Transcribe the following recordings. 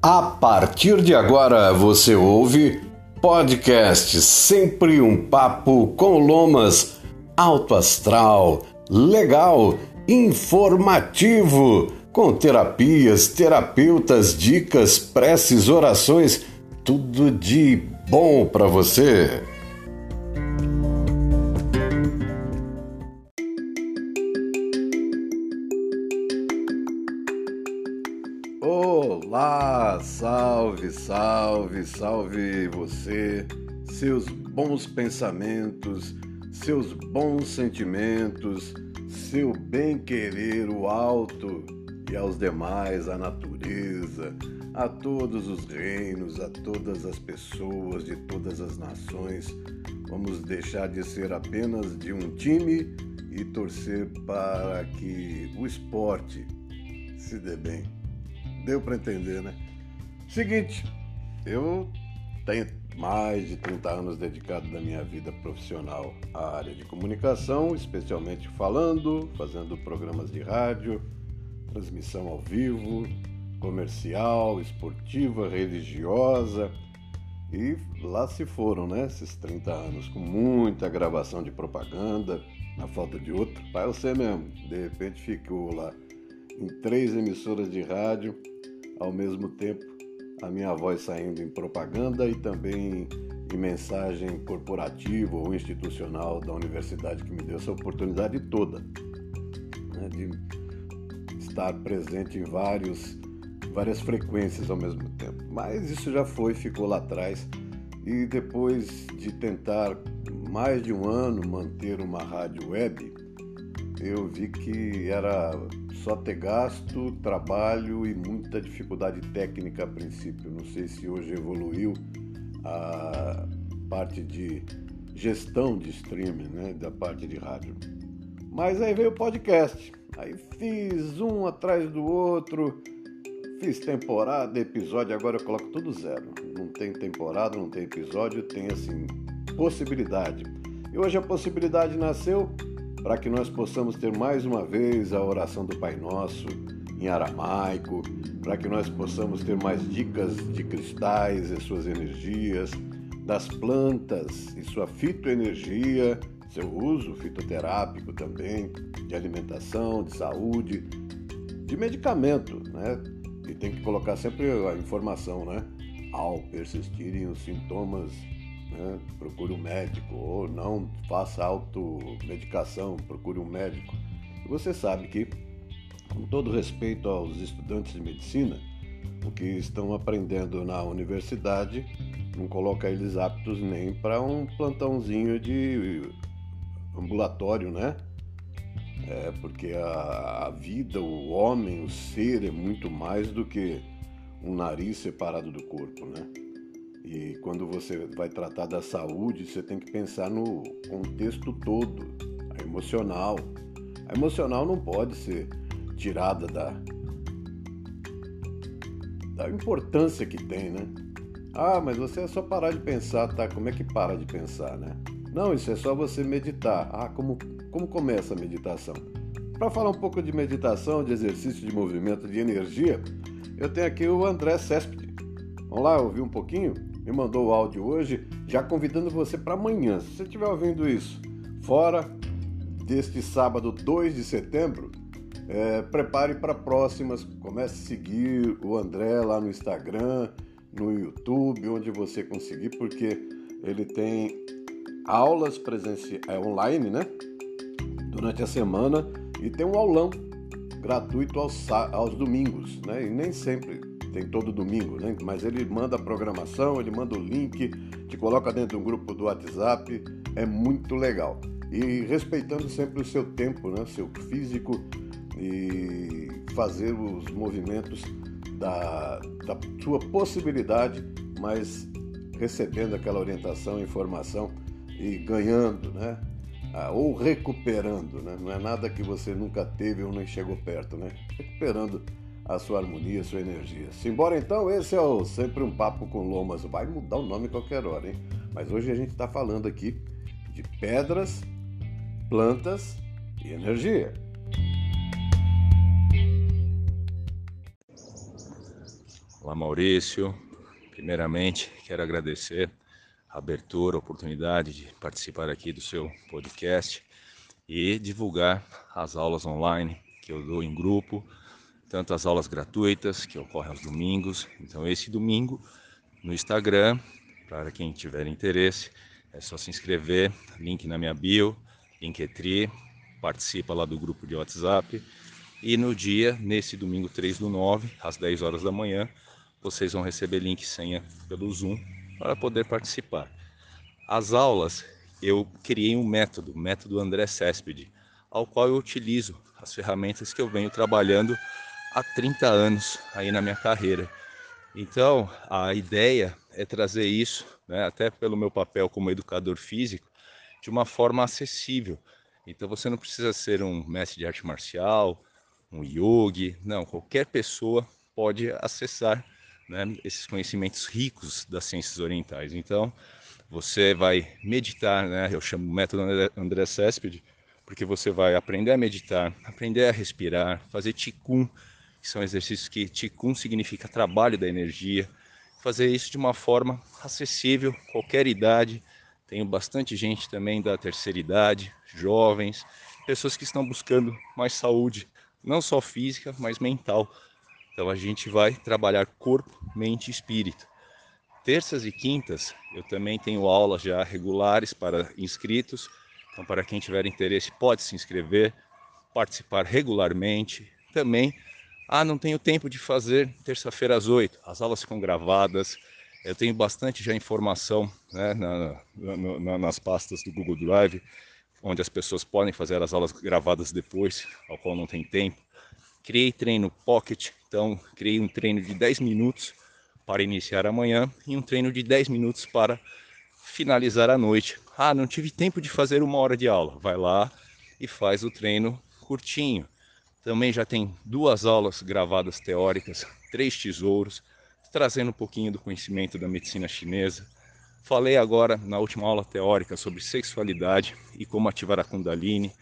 A partir de agora você ouve podcast Sempre um Papo com Lomas, alto astral, legal, informativo, com terapias, terapeutas, dicas, preces, orações, tudo de bom para você. Salve, salve, salve você, seus bons pensamentos, seus bons sentimentos, seu bem-querer, o alto e aos demais, a natureza, a todos os reinos, a todas as pessoas de todas as nações. Vamos deixar de ser apenas de um time e torcer para que o esporte se dê bem. Deu para entender, né? Seguinte, eu tenho mais de 30 anos dedicado da minha vida profissional à área de comunicação, especialmente falando, fazendo programas de rádio, transmissão ao vivo, comercial, esportiva, religiosa. E lá se foram, né? Esses 30 anos, com muita gravação de propaganda, na falta de outro. Pai, você mesmo, de repente ficou lá em três emissoras de rádio ao mesmo tempo a minha voz saindo em propaganda e também em mensagem corporativa ou institucional da universidade que me deu essa oportunidade toda né, de estar presente em vários, várias frequências ao mesmo tempo. Mas isso já foi, ficou lá atrás e depois de tentar mais de um ano manter uma rádio web, eu vi que era só ter gasto, trabalho e muita dificuldade técnica a princípio. Não sei se hoje evoluiu a parte de gestão de streaming, né, da parte de rádio. Mas aí veio o podcast. Aí fiz um atrás do outro, fiz temporada, episódio, agora eu coloco tudo zero. Não tem temporada, não tem episódio, tem assim possibilidade. E hoje a possibilidade nasceu para que nós possamos ter mais uma vez a oração do Pai Nosso em aramaico, para que nós possamos ter mais dicas de cristais e suas energias, das plantas e sua fitoenergia, seu uso fitoterápico também, de alimentação, de saúde, de medicamento, né? E tem que colocar sempre a informação, né? Ao persistirem os sintomas né? procure um médico, ou não faça automedicação, procure um médico. Você sabe que, com todo respeito aos estudantes de medicina, o que estão aprendendo na universidade não coloca eles aptos nem para um plantãozinho de ambulatório, né? É porque a, a, vida, o homem, o ser é muito mais do que um nariz separado do corpo, né? E quando você vai tratar da saúde, você tem que pensar no contexto todo, a emocional. A emocional não pode ser tirada da, da importância que tem, né? Ah, mas você é só parar de pensar, tá? Como é que para de pensar, né? Não, isso é só você meditar. Ah, como, como começa a meditação? Para falar um pouco de meditação, de exercício de movimento, de energia, eu tenho aqui o André Céspede. Vamos lá ouvir um pouquinho? Me mandou o áudio hoje, já convidando você para amanhã. Se você estiver ouvindo isso fora deste sábado 2 de setembro, é, prepare para próximas. Comece a seguir o André lá no Instagram, no YouTube, onde você conseguir, porque ele tem aulas presenciais é, online, né? Durante a semana e tem um aulão gratuito aos, aos domingos, né? E nem sempre tem todo domingo, né? Mas ele manda a programação, ele manda o link, te coloca dentro de um grupo do WhatsApp, é muito legal. E respeitando sempre o seu tempo, né? Seu físico e fazer os movimentos da, da sua possibilidade, mas recebendo aquela orientação, informação e ganhando, né? Ah, ou recuperando, né? Não é nada que você nunca teve ou nem chegou perto, né? Recuperando a sua harmonia, a sua energia. Simbora então, esse é o Sempre um Papo com Lomas. Vai mudar o nome qualquer hora, hein? Mas hoje a gente está falando aqui de pedras, plantas e energia. Olá, Maurício. Primeiramente, quero agradecer a abertura, a oportunidade de participar aqui do seu podcast e divulgar as aulas online que eu dou em grupo, tanto as aulas gratuitas que ocorrem aos domingos. Então, esse domingo no Instagram, para quem tiver interesse, é só se inscrever, link na minha bio, Linktree, participa lá do grupo de WhatsApp. E no dia, nesse domingo 3 do 9, às 10 horas da manhã, vocês vão receber link e senha pelo Zoom para poder participar. As aulas, eu criei um método, o método André Céspede, ao qual eu utilizo as ferramentas que eu venho trabalhando há 30 anos aí na minha carreira. Então, a ideia é trazer isso, né, até pelo meu papel como educador físico, de uma forma acessível. Então, você não precisa ser um mestre de arte marcial, um yogi, não, qualquer pessoa pode acessar né, esses conhecimentos ricos das ciências orientais. Então, você vai meditar, né, eu chamo o método André Céspede, porque você vai aprender a meditar, aprender a respirar, fazer ticum, que são exercícios que ticum significa trabalho da energia, fazer isso de uma forma acessível, qualquer idade. Tenho bastante gente também da terceira idade, jovens, pessoas que estão buscando mais saúde, não só física, mas mental. Então a gente vai trabalhar corpo, mente e espírito. Terças e quintas eu também tenho aulas já regulares para inscritos. Então para quem tiver interesse pode se inscrever, participar regularmente. Também, ah, não tenho tempo de fazer terça-feira às oito. As aulas ficam gravadas. Eu tenho bastante já informação né, na, na, nas pastas do Google Drive, onde as pessoas podem fazer as aulas gravadas depois, ao qual não tem tempo. Criei treino Pocket, então criei um treino de 10 minutos para iniciar amanhã e um treino de 10 minutos para finalizar a noite. Ah, não tive tempo de fazer uma hora de aula. Vai lá e faz o treino curtinho. Também já tem duas aulas gravadas teóricas, três tesouros, trazendo um pouquinho do conhecimento da medicina chinesa. Falei agora na última aula teórica sobre sexualidade e como ativar a Kundalini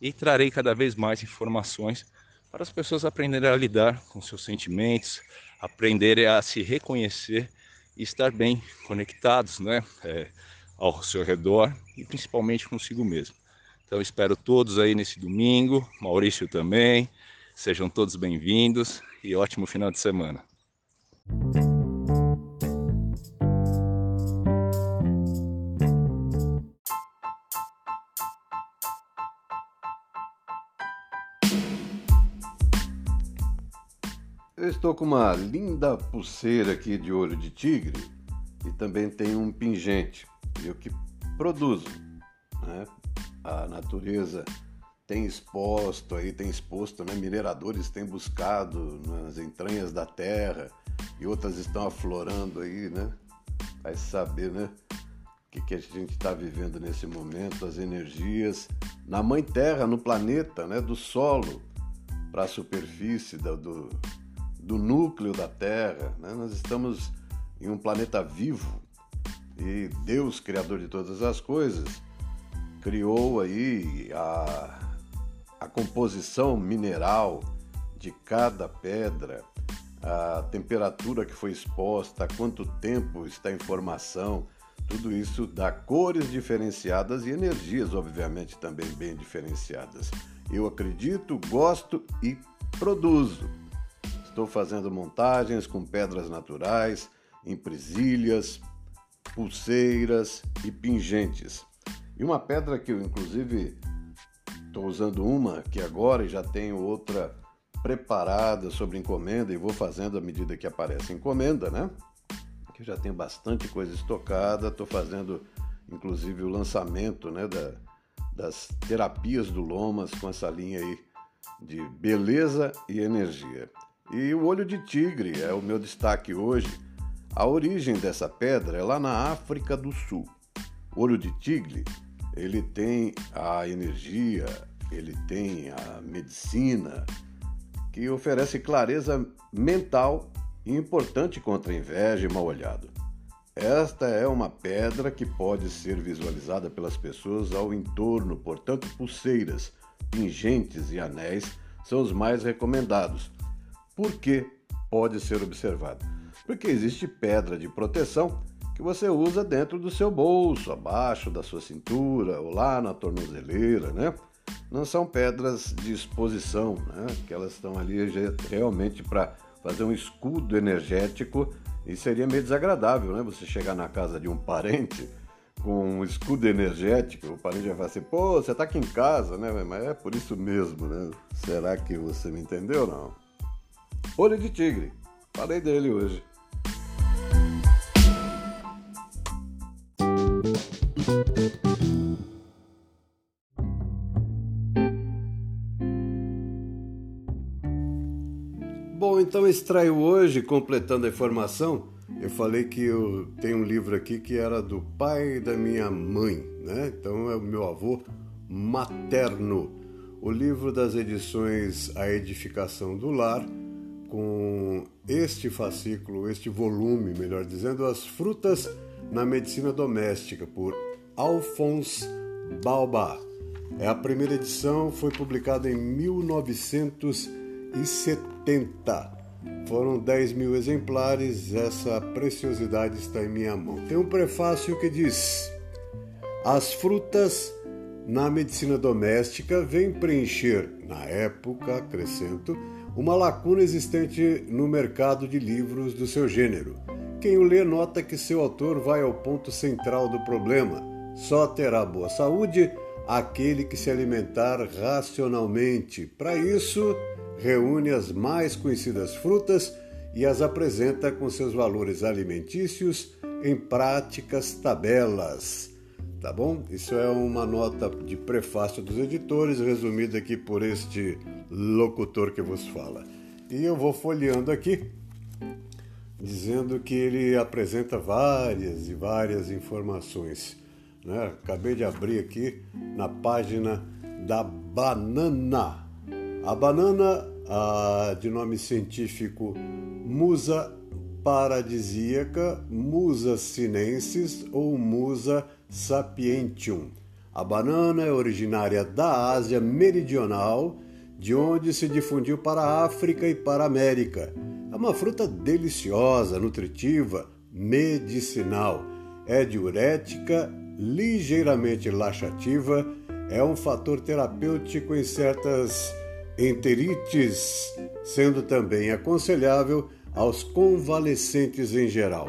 e trarei cada vez mais informações para as pessoas aprenderem a lidar com seus sentimentos, aprenderem a se reconhecer e estar bem conectados né, é, ao seu redor e principalmente consigo mesmo. Então espero todos aí nesse domingo, Maurício também, sejam todos bem-vindos e ótimo final de semana. Eu estou com uma linda pulseira aqui de olho de tigre e também tem um pingente, eu que produzo. Né? A natureza tem exposto aí, tem exposto, né? mineradores têm buscado nas entranhas da terra e outras estão aflorando aí, né? Vai saber, né? O que, que a gente está vivendo nesse momento, as energias na mãe terra, no planeta, né? Do solo para a superfície do, do do núcleo da Terra. Né? Nós estamos em um planeta vivo e Deus, Criador de todas as coisas, criou aí a, a composição mineral de cada pedra, a temperatura que foi exposta, quanto tempo está em formação, tudo isso dá cores diferenciadas e energias, obviamente, também bem diferenciadas. Eu acredito, gosto e produzo. Estou fazendo montagens com pedras naturais, em presilhas, pulseiras e pingentes. E uma pedra que eu, inclusive, estou usando uma que agora e já tenho outra preparada sobre encomenda e vou fazendo à medida que aparece encomenda, né? Que já tenho bastante coisa estocada, estou fazendo inclusive o lançamento né, da, das terapias do Lomas com essa linha aí de beleza e energia. E o olho de tigre é o meu destaque hoje. A origem dessa pedra é lá na África do Sul. Olho de tigre, ele tem a energia, ele tem a medicina que oferece clareza mental e importante contra inveja e mal olhado. Esta é uma pedra que pode ser visualizada pelas pessoas ao entorno, portanto, pulseiras, pingentes e anéis são os mais recomendados, por que pode ser observado? Porque existe pedra de proteção que você usa dentro do seu bolso, abaixo da sua cintura ou lá na tornozeleira, né? Não são pedras de exposição, né? Que elas estão ali realmente para fazer um escudo energético e seria meio desagradável, né? Você chegar na casa de um parente com um escudo energético, o parente vai falar assim, pô, você tá aqui em casa, né? Mas é por isso mesmo, né? Será que você me entendeu não? Olho de tigre, falei dele hoje. Então extraio hoje, completando a informação, eu falei que eu tenho um livro aqui que era do pai da minha mãe, né? Então é o meu avô materno. O livro das edições A Edificação do Lar, com este fascículo, este volume, melhor dizendo, As Frutas na Medicina Doméstica, por Alphonse Balba. É a primeira edição, foi publicada em 1970. Foram 10 mil exemplares, essa preciosidade está em minha mão. Tem um prefácio que diz: As frutas na medicina doméstica vêm preencher, na época, acrescento, uma lacuna existente no mercado de livros do seu gênero. Quem o lê nota que seu autor vai ao ponto central do problema. Só terá boa saúde aquele que se alimentar racionalmente. Para isso, reúne as mais conhecidas frutas e as apresenta com seus valores alimentícios em práticas tabelas. Tá bom? Isso é uma nota de prefácio dos editores, resumida aqui por este locutor que vos fala. E eu vou folheando aqui, dizendo que ele apresenta várias e várias informações. Né? Acabei de abrir aqui na página da banana a banana, a, de nome científico Musa paradisíaca, Musa sinensis ou Musa sapientium. A banana é originária da Ásia Meridional, de onde se difundiu para a África e para a América. É uma fruta deliciosa, nutritiva, medicinal. É diurética, ligeiramente laxativa, é um fator terapêutico em certas enterites, sendo também aconselhável aos convalescentes em geral.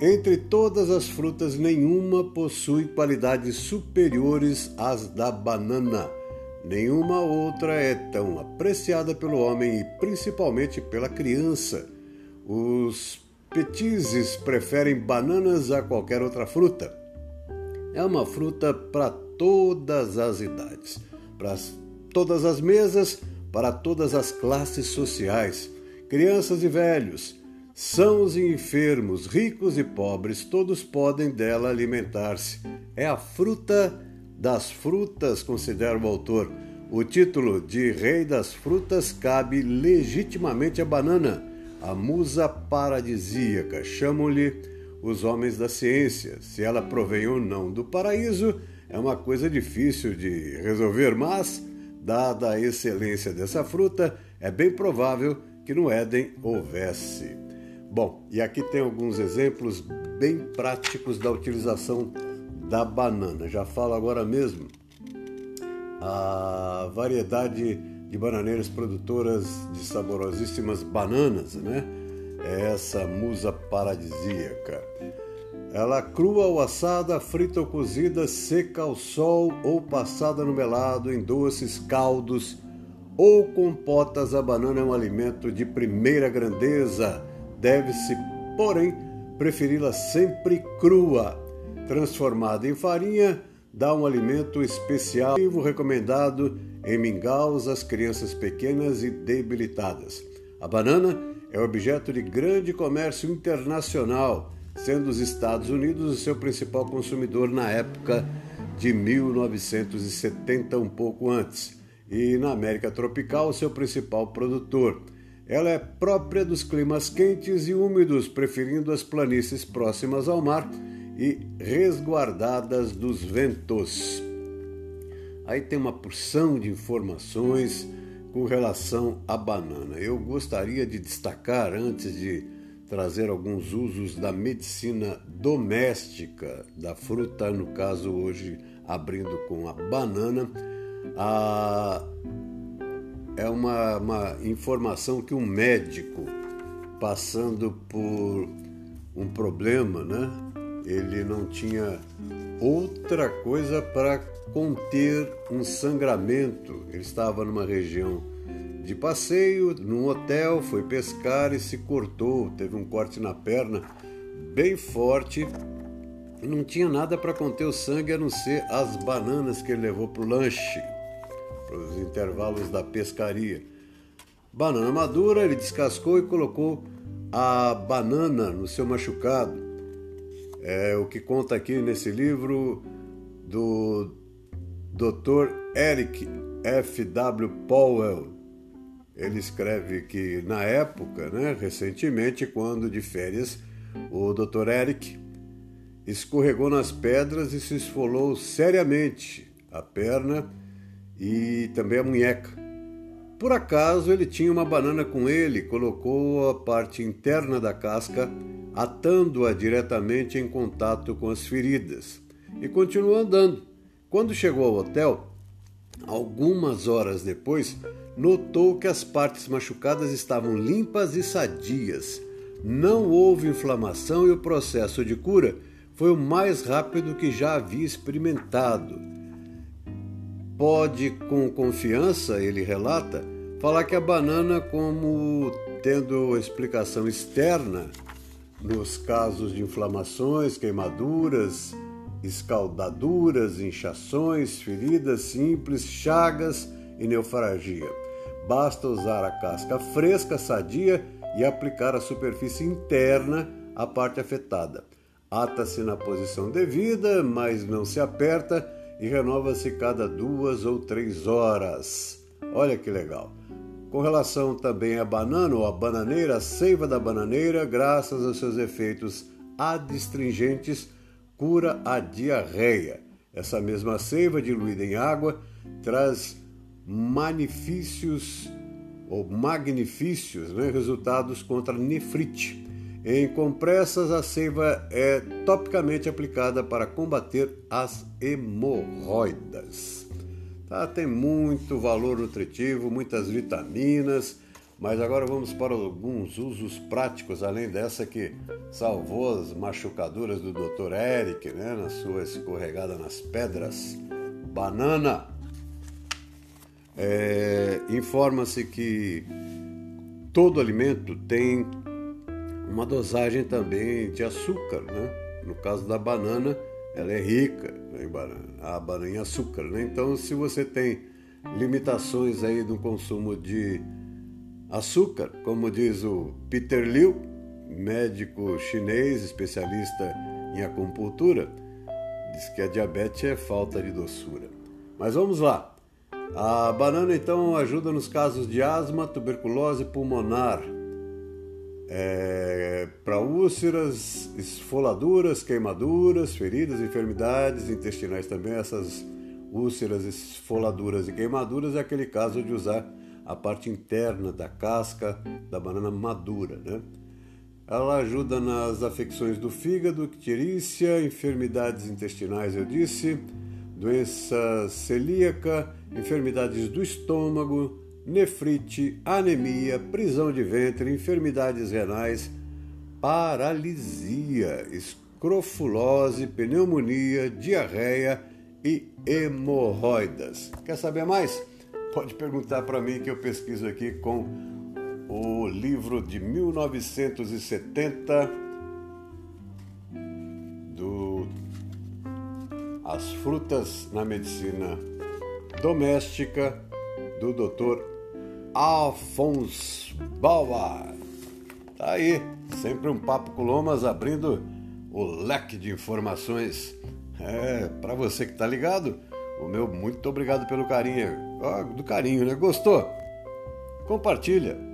Entre todas as frutas, nenhuma possui qualidades superiores às da banana. Nenhuma outra é tão apreciada pelo homem e principalmente pela criança. Os petizes preferem bananas a qualquer outra fruta. É uma fruta para todas as idades, para todas as mesas, para todas as classes sociais, crianças e velhos, sãos e enfermos, ricos e pobres, todos podem dela alimentar-se. É a fruta das frutas, considera o autor. O título de Rei das Frutas cabe legitimamente à banana, a musa paradisíaca, chamam-lhe os homens da ciência. Se ela provém ou não do paraíso, é uma coisa difícil de resolver, mas Dada a excelência dessa fruta, é bem provável que no Éden houvesse. Bom, e aqui tem alguns exemplos bem práticos da utilização da banana. Já falo agora mesmo a variedade de bananeiras produtoras de saborosíssimas bananas, né? É essa musa paradisíaca. Ela crua ou assada, frita ou cozida, seca ao sol ou passada no melado em doces, caldos ou compotas, a banana é um alimento de primeira grandeza. Deve-se, porém, preferi-la sempre crua. Transformada em farinha, dá um alimento especial recomendado em mingaus às crianças pequenas e debilitadas. A banana é objeto de grande comércio internacional sendo os Estados Unidos o seu principal consumidor na época de 1970, um pouco antes, e na América tropical, seu principal produtor. Ela é própria dos climas quentes e úmidos, preferindo as planícies próximas ao mar e resguardadas dos ventos. Aí tem uma porção de informações com relação à banana. Eu gostaria de destacar, antes de trazer alguns usos da medicina doméstica da fruta, no caso hoje abrindo com a banana. A, é uma, uma informação que um médico passando por um problema, né? Ele não tinha outra coisa para conter um sangramento. Ele estava numa região de passeio, num hotel, foi pescar e se cortou, teve um corte na perna bem forte. Não tinha nada para conter o sangue a não ser as bananas que ele levou para o lanche, para os intervalos da pescaria. Banana madura, ele descascou e colocou a banana no seu machucado. É o que conta aqui nesse livro do Dr. Eric F. W. Powell. Ele escreve que na época, né, recentemente, quando de férias, o Dr. Eric escorregou nas pedras e se esfolou seriamente a perna e também a munheca. Por acaso ele tinha uma banana com ele, colocou a parte interna da casca, atando-a diretamente em contato com as feridas, e continuou andando. Quando chegou ao hotel, algumas horas depois, notou que as partes machucadas estavam limpas e sadias. Não houve inflamação e o processo de cura foi o mais rápido que já havia experimentado. Pode, com confiança, ele relata, falar que a banana, como tendo explicação externa nos casos de inflamações, queimaduras, escaldaduras, inchações, feridas simples, chagas e neofargia. Basta usar a casca fresca, sadia e aplicar a superfície interna à parte afetada. Ata-se na posição devida, mas não se aperta e renova-se cada duas ou três horas. Olha que legal! Com relação também à banana ou à bananeira, a seiva da bananeira, graças aos seus efeitos adstringentes, cura a diarreia. Essa mesma seiva diluída em água traz manifícios ou magnifícios, né, resultados contra nefrite. Em compressas, a seiva é topicamente aplicada para combater as hemorroidas. Tá, tem muito valor nutritivo, muitas vitaminas, mas agora vamos para alguns usos práticos, além dessa que salvou as machucaduras do Dr. Eric, né, na sua escorregada nas pedras. Banana. É, Informa-se que todo alimento tem uma dosagem também de açúcar, né? No caso da banana, ela é rica em banana, a banana em açúcar, né? Então, se você tem limitações aí no consumo de açúcar, como diz o Peter Liu, médico chinês especialista em acupuntura, diz que a diabetes é falta de doçura. Mas vamos lá. A banana então ajuda nos casos de asma, tuberculose pulmonar, é, para úlceras, esfoladuras, queimaduras, feridas, enfermidades intestinais também. Essas úlceras, esfoladuras e queimaduras é aquele caso de usar a parte interna da casca da banana madura, né? Ela ajuda nas afecções do fígado, icterícia, enfermidades intestinais, eu disse, doença celíaca, enfermidades do estômago, nefrite, anemia, prisão de ventre, enfermidades renais, paralisia, escrofulose, pneumonia, diarreia e hemorroidas. Quer saber mais? Pode perguntar para mim que eu pesquiso aqui com o livro de 1970 do As frutas na medicina doméstica do Dr. Afonso Bauer. Tá aí, sempre um papo com Lomas abrindo o leque de informações. É, para você que tá ligado, o meu muito obrigado pelo carinho. Oh, do carinho, né? Gostou? Compartilha.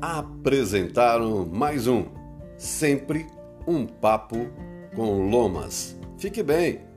apresentaram mais um Sempre um Papo com Lomas. Fique bem!